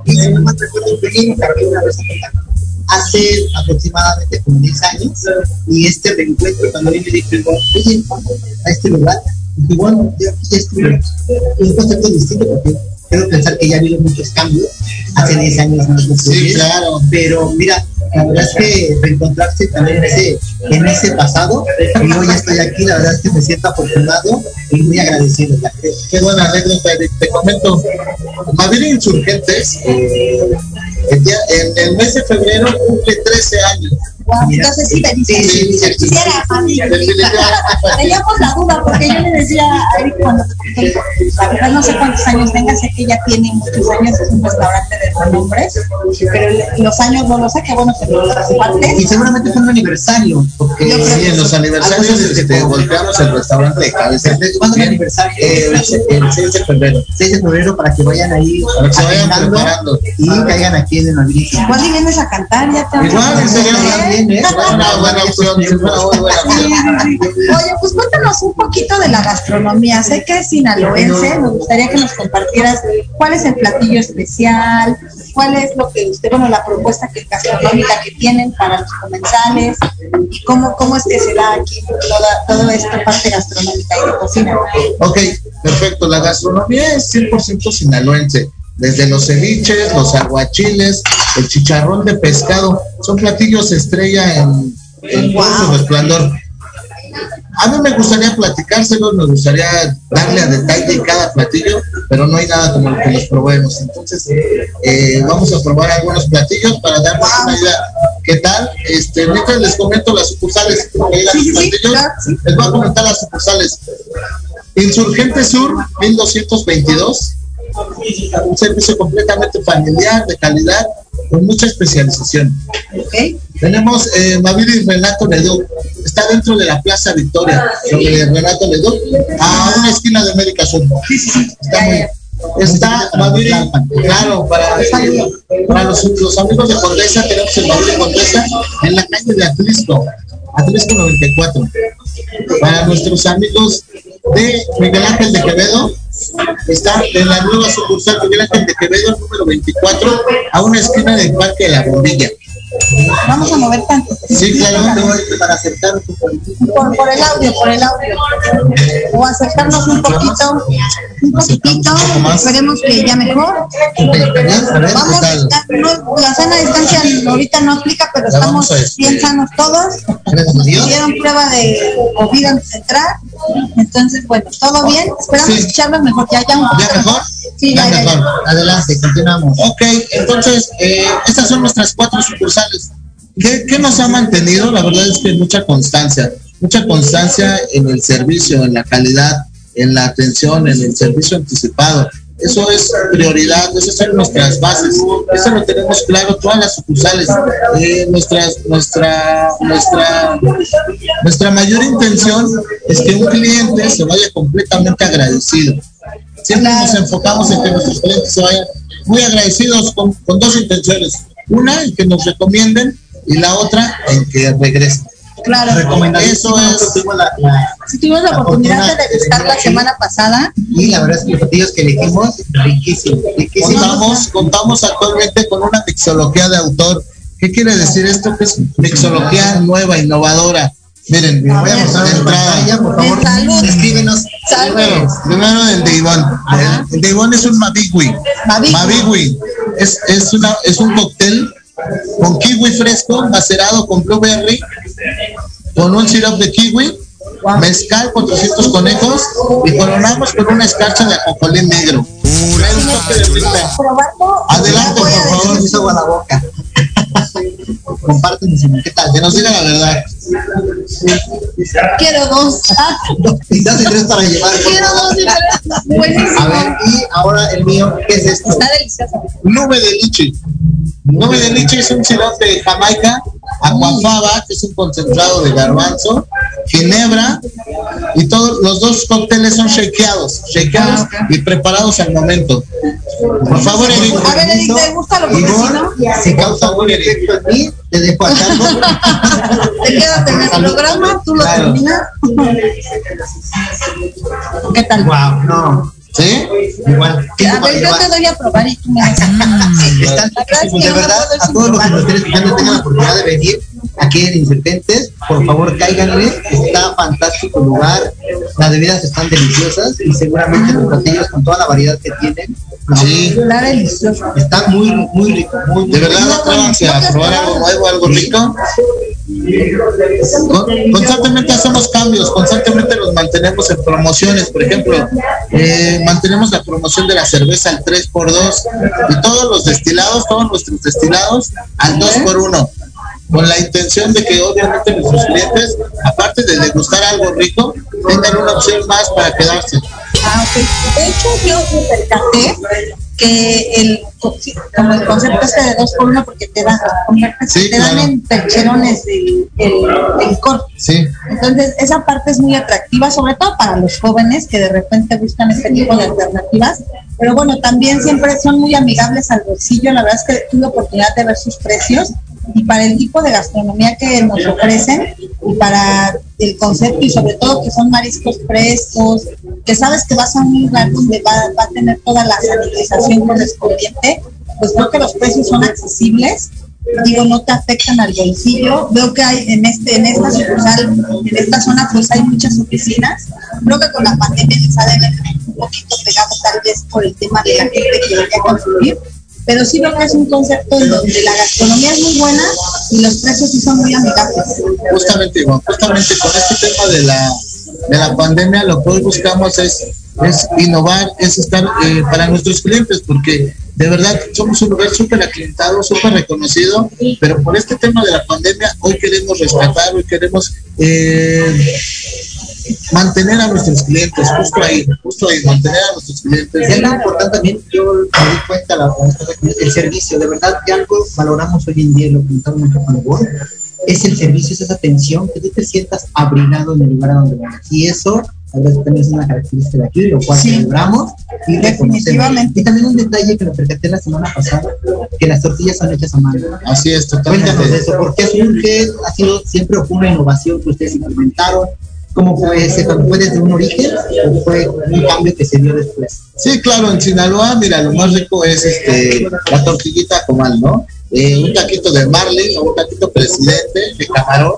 Y si no me recuerdo un pequeño a hace aproximadamente como 10 años y este reencuentro cuando mí me dijo, oye, a este lugar, y bueno, ya estuve. Es un concepto distinto porque quiero pensar que ya ha habido muchos cambios. Hace 10 años no Sí, claro. Pero mira, la verdad es que reencontrarse también en ese, en ese pasado, y hoy estoy aquí, la verdad es que me siento afortunado y muy agradecido. Qué buena anécdota, te comento. Madrid Insurgentes, eh, el día, en el mes de febrero cumple 13 años. Entonces sí, sí, sí, Teníamos la duda porque yo le decía a Eric cuando la verdad no sé cuántos años tenga, sé que ya tiene muchos años, es un restaurante de nombres, pero los años no lo sé, qué bueno que lo parte. Y seguramente fue un aniversario, porque sí, en los aniversarios este, golpeamos el restaurante de cabeza. ¿Cuándo es el aniversario? el 6 de febrero. 6 de febrero para que vayan ahí para que se vayan preparando y caigan aquí en el Madrid. Igual y vienes a cantar, ya te Igual, ¿eh? Una buena opción, una buena Oye, pues cuéntanos un poquito de la gastronomía. Sé que es sinaloense, me gustaría que nos compartieras cuál es el platillo especial, cuál es lo que usted, bueno, la propuesta que gastronómica que tienen para los comensales, y cómo, cómo es que se da aquí toda, toda esta parte gastronómica y de cocina. Ok, perfecto. La gastronomía es 100% sinaloense. Desde los ceviches, los aguachiles, el chicharrón de pescado, son platillos estrella en, en todo su resplandor. A mí me gustaría platicárselos, me gustaría darle a detalle cada platillo, pero no hay nada como lo que los probemos. Entonces, eh, vamos a probar algunos platillos para darles una idea. ¿Qué tal? Este, mientras les comento las sucursales, porque llegan los platillos, les voy a comentar las sucursales. Insurgente Sur, 1222. Un servicio completamente familiar, de calidad, con mucha especialización. Tenemos eh, Maviri Renato Leduc. Está dentro de la Plaza Victoria, sobre Renato Leduc, a una esquina de América Sur. Está muy Está Maviri, claro, para, para los, los amigos de Condesa, tenemos el Maviri Condesa en la calle de Atlisco, Atlisco 94. Para nuestros amigos de Miguel Ángel de Quevedo, está en la nueva sucursal Miguel Ángel de Quevedo, número 24, a una esquina del Parque de la Bombilla. Vamos a mover tanto. Sí, claro, para acercar Por, por el audio, por el audio. O acercarnos un poquito, un poquitito. Esperemos que ya mejor. Vamos, no, la sana distancia ahorita no aplica, pero estamos bien sanos todos. Hicieron prueba de COVID antes de entrar. Entonces, bueno, todo bien. Esperamos escucharlos mejor. Ya, ya un poquito. ¿Ya mejor? Sí, ya, ya, ya. Adelante, continuamos. Ok, entonces, eh, estas son nuestras cuatro sucursales. ¿Qué, ¿Qué nos ha mantenido? La verdad es que mucha constancia, mucha constancia en el servicio, en la calidad, en la atención, en el servicio anticipado. Eso es prioridad, esas son nuestras bases. Eso lo tenemos claro todas las sucursales. Eh, nuestras, nuestra, nuestra, nuestra mayor intención es que un cliente se vaya completamente agradecido. Siempre nos enfocamos en que nuestros clientes se vayan muy agradecidos con, con dos intenciones. Una, en que nos recomienden y la otra, en que regresen. Claro. Eso es. tuvimos la oportunidad de degustar la semana pasada. Y la verdad es que los platillos que elegimos, riquísimos. riquísimos. Contamos, contamos actualmente con una mixología de autor. ¿Qué quiere decir esto? Que es mixología nueva, innovadora. Miren, voy a mostrar de entrada. por favor, Salud. escríbenos. Primero, primero el de Iván. El de Iván es un Mabigui. Mabigui. Es, es, una, es un cóctel con kiwi fresco, macerado con blueberry, con un syrup de kiwi, mezcal con 300 conejos y coronamos con una escarcha de ajonjolí negro. Adelante, por favor. Me hizo agua la boca. Compártenos, ¿qué tal? Que nos diga la verdad. Quiero dos. Quizás hay tres para llevar. Quiero dos diferentes. Buenísimo. A ver, y ahora el mío, ¿qué es esto? Está delicioso. Nube de lichi. Nube de lichi es un sirope de Jamaica, aquafaba, que es un concentrado de garbanzo, ginebra, y todos los dos cócteles son shakeados, shakeados y preparados al momento. Por favor, Eric. A ver, Eric, ¿te gusta lo que Ivonne, si causa algún efecto en mí, te dejo a cargo. Te quedas en el programa, tú lo Claro. terminas. ¿Qué tal? Wow, no. ¿Sí? Igual. A ver, yo te doy a probar y tú me dices. Están de verdad, a todos los que nos estén escuchando tengan la oportunidad de venir aquí en Insurgentes, por favor cáiganle, está fantástico el lugar, las bebidas están deliciosas y seguramente los platillos con toda la variedad que tienen, Sí. Está delicioso. está muy, muy rico, muy, muy De verdad, atrévanse a probar algo nuevo, algo rico. Con- Constantemente hacemos cambios, constantemente los mantenemos en promociones. Por ejemplo, eh, mantenemos la promoción de la cerveza al 3x2 y todos los destilados, todos nuestros destilados al 2x1. Con la intención de que obviamente nuestros clientes, aparte de degustar algo rico, tengan una opción más para quedarse. Ah. De hecho, yo me percaté que el, como el concepto este de dos por uno, porque te dan, Sí, te dan claro. en percherones el, el, el corte. Sí. Entonces, esa parte es muy atractiva, sobre todo para los jóvenes que de repente buscan este tipo de alternativas. Pero bueno, también siempre son muy amigables al bolsillo. La verdad es que tuve oportunidad de ver sus precios y para el tipo de gastronomía que nos ofrecen y para el concepto y sobre todo que son mariscos frescos, que sabes que vas a un lugar donde va, va a tener toda la sanitización correspondiente, pues creo que los precios son accesibles digo, no te afectan al bolsillo. Veo que hay en este, en esta sucursal, en esta zona, pues hay muchas oficinas. Creo que con la pandemia les ha de un poquito pegado tal vez por el tema de la gente que a consumir. Pero sí veo que es un concepto en donde la gastronomía es muy buena y los precios sí son muy amigables. Justamente, Iván, justamente con este tema de la, de la pandemia, lo que hoy buscamos es, es innovar, es estar eh, para nuestros clientes, porque de verdad somos un lugar súper aclientado, súper reconocido, pero por este tema de la pandemia hoy queremos rescatar, hoy queremos eh, mantener a nuestros clientes, justo ahí, justo ahí, mantener a nuestros clientes. Es muy importante también, yo me di cuenta, la, el servicio, de verdad, que algo valoramos hoy en día, lo que mucho con vos, es el servicio, es esa atención, que tú te sientas abrigado en el lugar a donde vas. Y eso también es una característica de aquí, lo cual celebramos y definitivamente. Y también un detalle que me percaté la semana pasada, que las tortillas son hechas a mano. Así es, totalmente. Cuéntanos eso, porque surge, ha sido siempre una innovación que ustedes implementaron, ¿Cómo fue ese? ¿Fue desde un origen o fue un cambio que se dio después? Sí, claro, en Sinaloa, mira, lo más rico es este la tortillita comal, ¿no? Eh, un taquito de marlin o un taquito presidente de camarón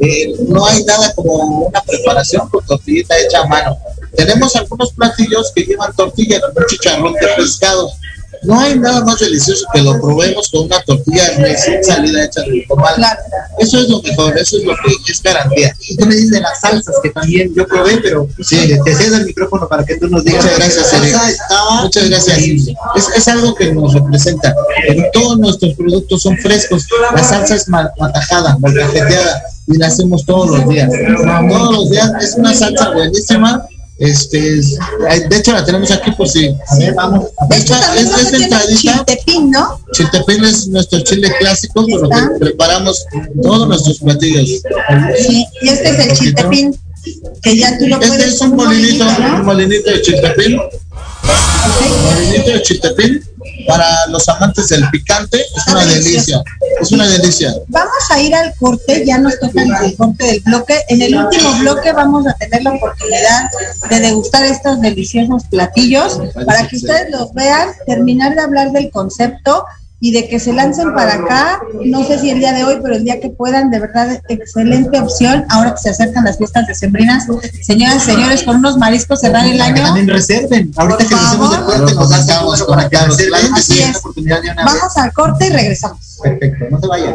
eh, no hay nada como una preparación con tortillita hecha a mano. Tenemos algunos platillos que llevan tortilla con chicharrón de pescado. No hay nada más delicioso que lo probemos con una tortilla recién salida hecha de comal. Eso es lo mejor, eso es lo que es garantía. Y tú me dices de las salsas que también yo probé, pero sí, te cedo el micrófono para que tú nos digas. Muchas gracias, Muchas gracias. Es, es, algo que nos representa. Todos nuestros productos son frescos. La salsa es matajada, molcajeteada y la hacemos todos los días. Todos los días es una salsa buenísima. Este, de hecho la tenemos aquí por si. A ver, vamos. De hecho, esta es entradita. Chiltepín, ¿no? Chiltepín es nuestro chile clásico con lo que preparamos todos nuestros platillos. Sí, y este es el chiltepín que ya tú lo este puedes. Es un molinito, un molinito de chiltepín. Molinito de chiltepín para los amantes del picante es una delicia, es una delicia. Vamos a ir al corte, ya nos toca el corte del bloque. En el último bloque vamos a tener la oportunidad de degustar estos deliciosos platillos para que ustedes los vean, terminar de hablar del concepto y de que se lancen para acá, no sé si el día de hoy, pero el día que puedan, de verdad, excelente opción, ahora que se acercan las fiestas decembrinas, señoras y señores, con unos mariscos cerrar el año. También reserven, ahorita que hacemos el corte, nos estamos para que Así es. Vamos al corte y regresamos. Perfecto, no se vayan.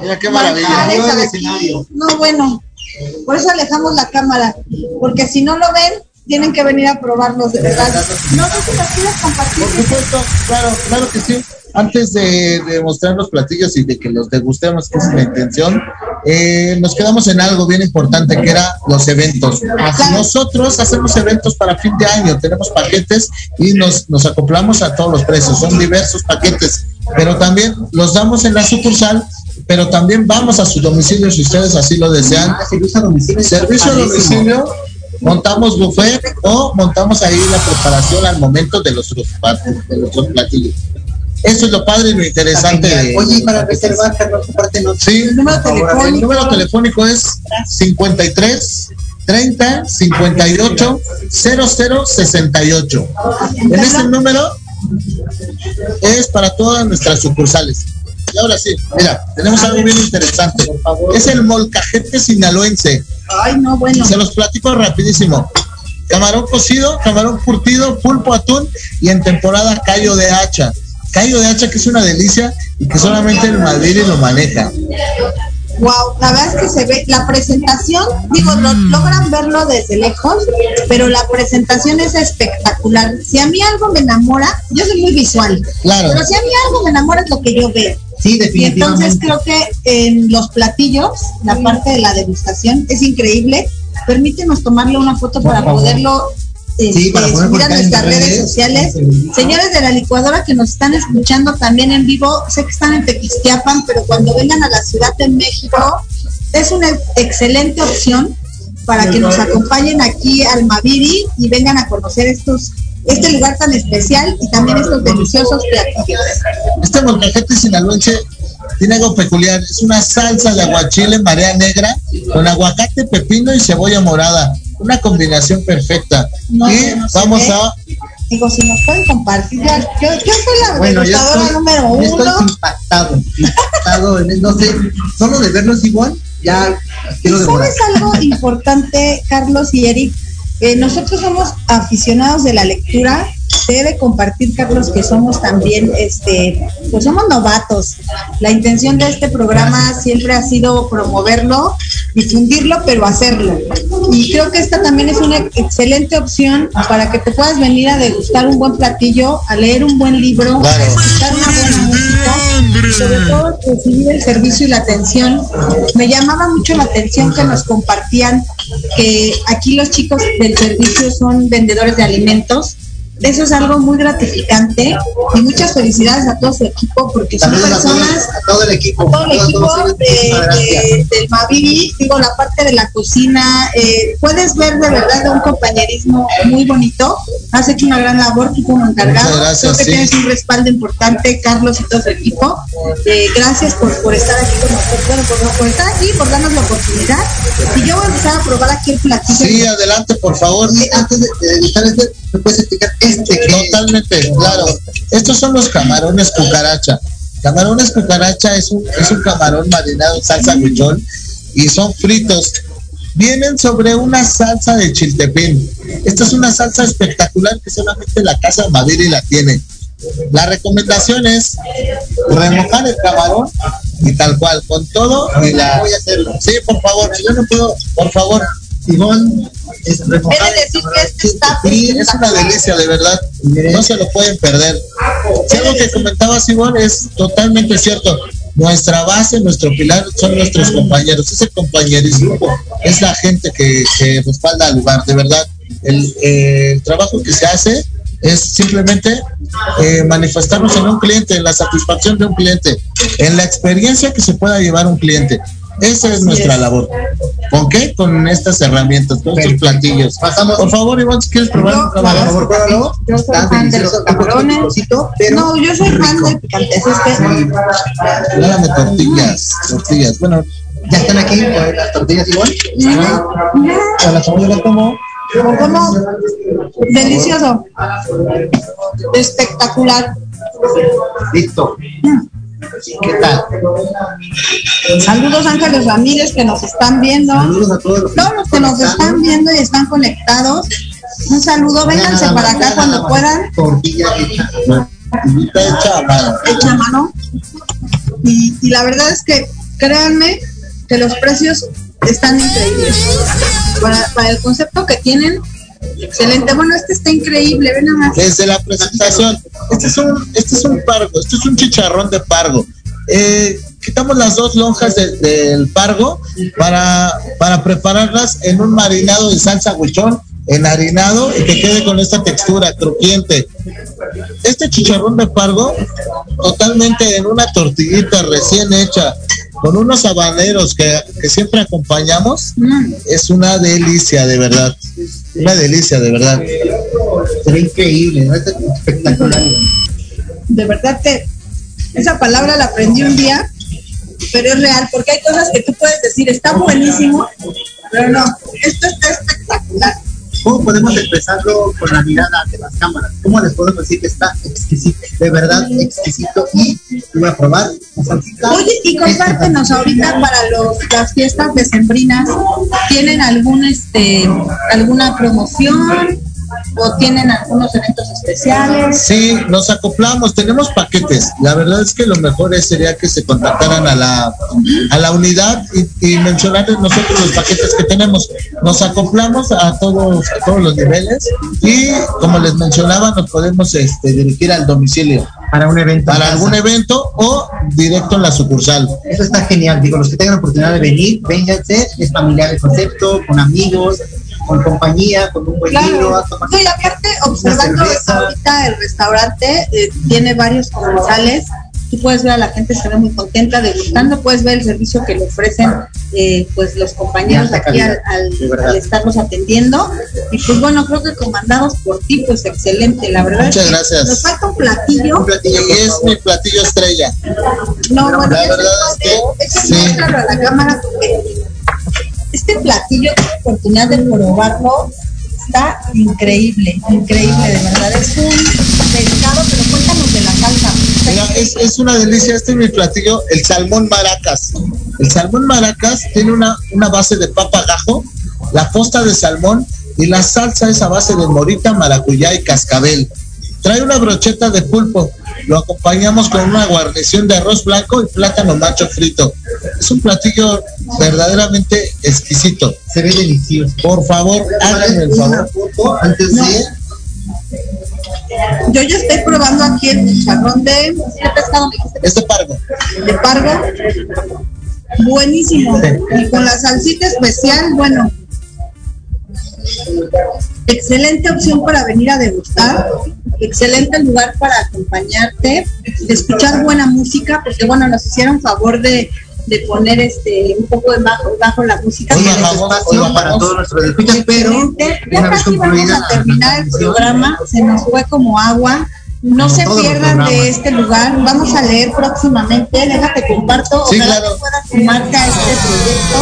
Mira qué maravilla. No, bueno, por eso alejamos la cámara, porque si no lo ven, tienen que venir a probarlos de verdad. No sé si los quieres compartir. Por supuesto, claro, claro que sí. Antes de, mostrar los platillos y de que los degustemos, que es la intención, eh, nos quedamos en algo bien importante que era los eventos. Nosotros hacemos eventos para fin de año, tenemos paquetes y nos, nos acoplamos a todos los precios. Son diversos paquetes, pero también los damos en la sucursal pero también vamos a su domicilio si ustedes así lo desean. Ah, servicio a domicilio. Servicio a domicilio, montamos buffet o montamos ahí la preparación al momento de los, de los platillos. Eso es lo padre y lo interesante. Oye, para reservar, Carlos, compártenos. Sí, el número, telefónico. el número telefónico es 53 30 58 00 68. En ese número es para todas nuestras sucursales. Y ahora sí, mira, tenemos algo bien interesante. Es el molcajete sinaloense. Ay, no, bueno. Se los platico rapidísimo. Camarón cocido, camarón curtido, pulpo atún y en temporada callo de hacha. Callo de hacha que es una delicia y que solamente el Madrid lo maneja. Wow, la verdad es que se ve, la presentación, digo, mm. logran verlo desde lejos, pero la presentación es espectacular. Si a mí algo me enamora, yo soy muy visual, claro. pero si a mí algo me enamora es lo que yo veo. Sí, definitivamente. Y entonces creo que en los platillos, la parte de la degustación es increíble. Permítenos tomarle una foto para poderlo este, subir a nuestras redes, sociales. Señores de la licuadora que nos están escuchando también en vivo, sé que están en Tequisquiapan, pero cuando vengan a la Ciudad de México, es una excelente opción para que nos acompañen aquí al Maviri y vengan a conocer estos este lugar tan especial y también estos deliciosos platillos. Este molcajete sinaloense tiene algo peculiar, es una salsa de aguachile marea negra con aguacate, pepino y cebolla morada, una combinación perfecta. y vamos a digo, si nos pueden compartir, yo, yo soy la bueno, número uno. Estoy impactado, impactado, no sé, solo de verlos igual, ya quiero ¿Sabes algo importante, Carlos y Eric? Eh, nosotros somos aficionados de la lectura. Debe compartir, Carlos, que somos también, este, pues somos novatos. La intención de este programa siempre ha sido promoverlo, difundirlo, pero hacerlo. Y creo que esta también es una excelente opción para que te puedas venir a degustar un buen platillo, a leer un buen libro, a escuchar una buena música, sobre todo recibir el servicio y la atención. Me llamaba mucho la atención que nos compartían que aquí los chicos del servicio son vendedores de alimentos. Eso es algo muy gratificante. Y muchas felicidades a todo su equipo porque son personas, a todo el equipo, todo el equipo de, del Mavivi, digo la parte de la cocina, eh, puedes ver de verdad un compañerismo muy bonito, has hecho una gran labor tú como encargado, creo que tienes un respaldo importante, Carlos y todo su equipo, eh, gracias por, por estar aquí con nosotros, bueno, por, por estar aquí, por darnos la oportunidad. Y yo voy a empezar a probar aquí el platillo. Sí, adelante, por favor. Antes de, de este, ¿me puedes explicar este? Totalmente, claro. Estos son los camarones cucaracha. Camarones cucaracha es un, es un camarón marinado en salsa guillón y son fritos. Vienen sobre una salsa de chiltepín. Esta es una salsa espectacular que solamente la casa Madrid la tiene. La recomendación es remojar el camarón y tal cual, con todo y la... Voy a hacerlo. Sí, por favor, yo no puedo, por favor. Simón, es remojar. decir que este está es una delicia, de verdad. No se lo pueden perder. Si algo que comentaba Simón es totalmente cierto. Nuestra base, nuestro pilar son nuestros compañeros. Ese compañerismo es la gente que, que respalda al lugar, de verdad. El, eh, el trabajo que se hace es simplemente eh, manifestarnos en un cliente, en la satisfacción de un cliente, en la experiencia que se pueda llevar un cliente. Esa es nuestra labor. ¿Con qué? Con estas herramientas, con estos platillos. Pasamos. Por favor, Iván, si quieres probar. Pruébalo. Por favor, pruébalo. Yo soy fan de los camarones. No, yo soy fan del picante. Es que Regálame tortillas, tortillas. Bueno, Ya están aquí las tortillas igual. a la cebolla la tomo. como delicioso. Espectacular. Listo. ¿Qué tal? Saludos Ángeles Ramírez que nos están viendo. Saludos a todos los Todos los que nos están viendo y están conectados. Un saludo, vénganse para acá cuando puedan. Tortilla hecha. Hecha a mano. hecha a mano. Y, y la verdad es que créanme que los precios están increíbles. Para, para el concepto que tienen, excelente. Bueno, este está increíble, ven nada más. Desde la presentación, este es un, este es un pargo, este es un chicharrón de pargo. Eh, quitamos las dos lonjas de- del pargo para, para prepararlas en un marinado de salsa huichón, enharinado y que quede con esta textura crujiente. Este chicharrón de pargo, totalmente en una tortillita recién hecha, con unos habaneros que, que siempre acompañamos, Mm, es una delicia, de verdad. Una delicia, de verdad. Se ve increíble, ¿no? Es espectacular. de verdad que esa palabra la aprendí un día, pero es real, porque hay cosas que tú puedes decir, está buenísimo, pero no, esto está espectacular. ¿Cómo podemos expresarlo con la mirada de las cámaras? ¿Cómo les podemos decir que está exquisito? De verdad, exquisito. Y voy a probar la salsita. Oye, y compártenos ahorita para los, las fiestas decembrinas, ¿tienen algún este alguna promoción o tienen algunos eventos especiales? Sí, nos acoplamos, tenemos paquetes. La verdad es que lo mejor es- sería que se contactaran a la, a la unidad y, y mencionarles nosotros los paquetes que tenemos. Nos acoplamos a todos, a todos los niveles y como les mencionaba, nos podemos este, dirigir al domicilio Para un evento. para algún evento o directo en la sucursal. Eso está genial. Digo, los que tengan la oportunidad de venir, vénganse. Es familiar el concepto, con amigos, con compañía, con un buen libro. Claro. a tomar- No, y aparte, observando ahorita el restaurante, eh, tiene varios comensales. Tú puedes ver a la gente, se ve muy contenta, degustando, puedes ver el servicio que le ofrecen eh, pues los compañeros aquí al, calidad, al- estarlos atendiendo. Y pues bueno, creo que comandados por ti, pues excelente. La verdad Muchas es que gracias. nos falta un platillo. Un platillo, Y es mi platillo estrella. No, bueno, La ese verdad es que ese sí. a la cámara porque este platillo, tuve oportunidad de probarlo, está increíble, increíble, de verdad. Es un pescado, pero cuéntanos de la salsa. Mira, es, es una delicia. Este es mi platillo, el salmón maracas. El salmón maracas tiene una, una base de papa gajo, la posta de salmón y la salsa es a base de morita, maracuyá y cascabel. Trae una brocheta de pulpo. Lo acompañamos con una guarnición de arroz blanco y plátano macho frito. Es un platillo verdaderamente exquisito. Se ve delicioso. Por favor, háganme el favor. foto antes No. de. Yo ya estoy probando aquí el chicharrón de, ¿qué pescado me dijiste? Este pargo. De pargo. Buenísimo. Y con la salsita especial, bueno. Excelente opción para venir a degustar. Excelente lugar para acompañarte, de escuchar buena música, porque bueno, nos hicieron favor de, de poner este un poco de bajo, bajo la música. Hoy bajamos, espacio hoy para bajamos. todos nuestros escuchas, pero. Ya casi vamos a terminar el programa, se nos fue como agua. No Como se pierdan de este lugar, vamos a leer próximamente, déjate comparto, Sí, ojalá claro. que sumarte a este proyecto.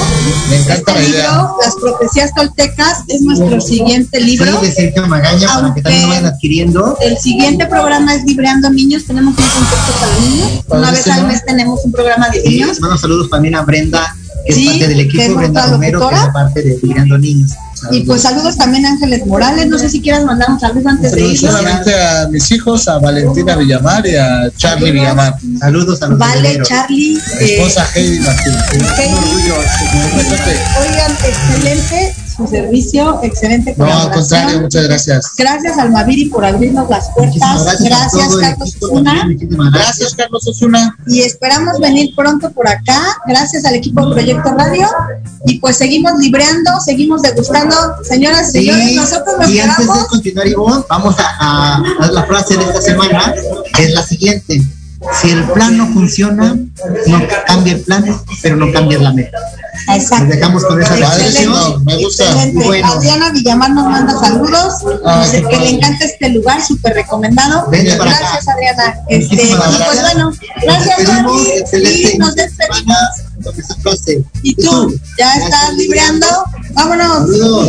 Me encanta la Este idea. libro, Las profecías toltecas, es nuestro siguiente libro. Sí, de Sergio Magaña, para que también lo vayan adquiriendo. El siguiente programa es Libreando Niños, tenemos un contexto para niños. Una vez al mes tenemos un programa de Y niños. mando saludos también a Brenda, que Sí, es parte del equipo, Brenda Romero, que es parte de Mirando Niños. Y pues saludos también a Ángeles Morales, no sé si quieras mandar un saludo antes de irnos. Solamente a mis hijos, a Valentina Villamar y a Charlie Villamar. Saludos a los Vale. Charlie, Mi eh, esposa Heidi Martín. Heidi. Oigan, excelente su servicio, excelente No, al contrario, muchas gracias. Gracias al Maviri por abrirnos las Muchísimas puertas. gracias, Carlos equipo Osuna. Gracias, Carlos Osuna. Y esperamos venir pronto por acá. Gracias al equipo de Proyecto Radio. Y pues seguimos libreando, seguimos degustando. Señoras y Sí, señores, nosotros nos y antes de quedamos. continuar, Ivonne, vamos a, a, a la frase de esta semana, que es la siguiente. Si el plan no funciona, no cambia el plan, pero no cambia la meta. Exacto. Nos dejamos con esa Excelente, no, me gusta. excelente. Bueno. Adriana Villamar nos manda saludos. Ah, dice que le encanta este lugar, súper recomendado. Venga acá. Gracias, Adriana. Este, y pues gracias. bueno, gracias, excelente. Y nos despedimos. Y tú, ¿ya estás libreando? Vámonos. Saludos.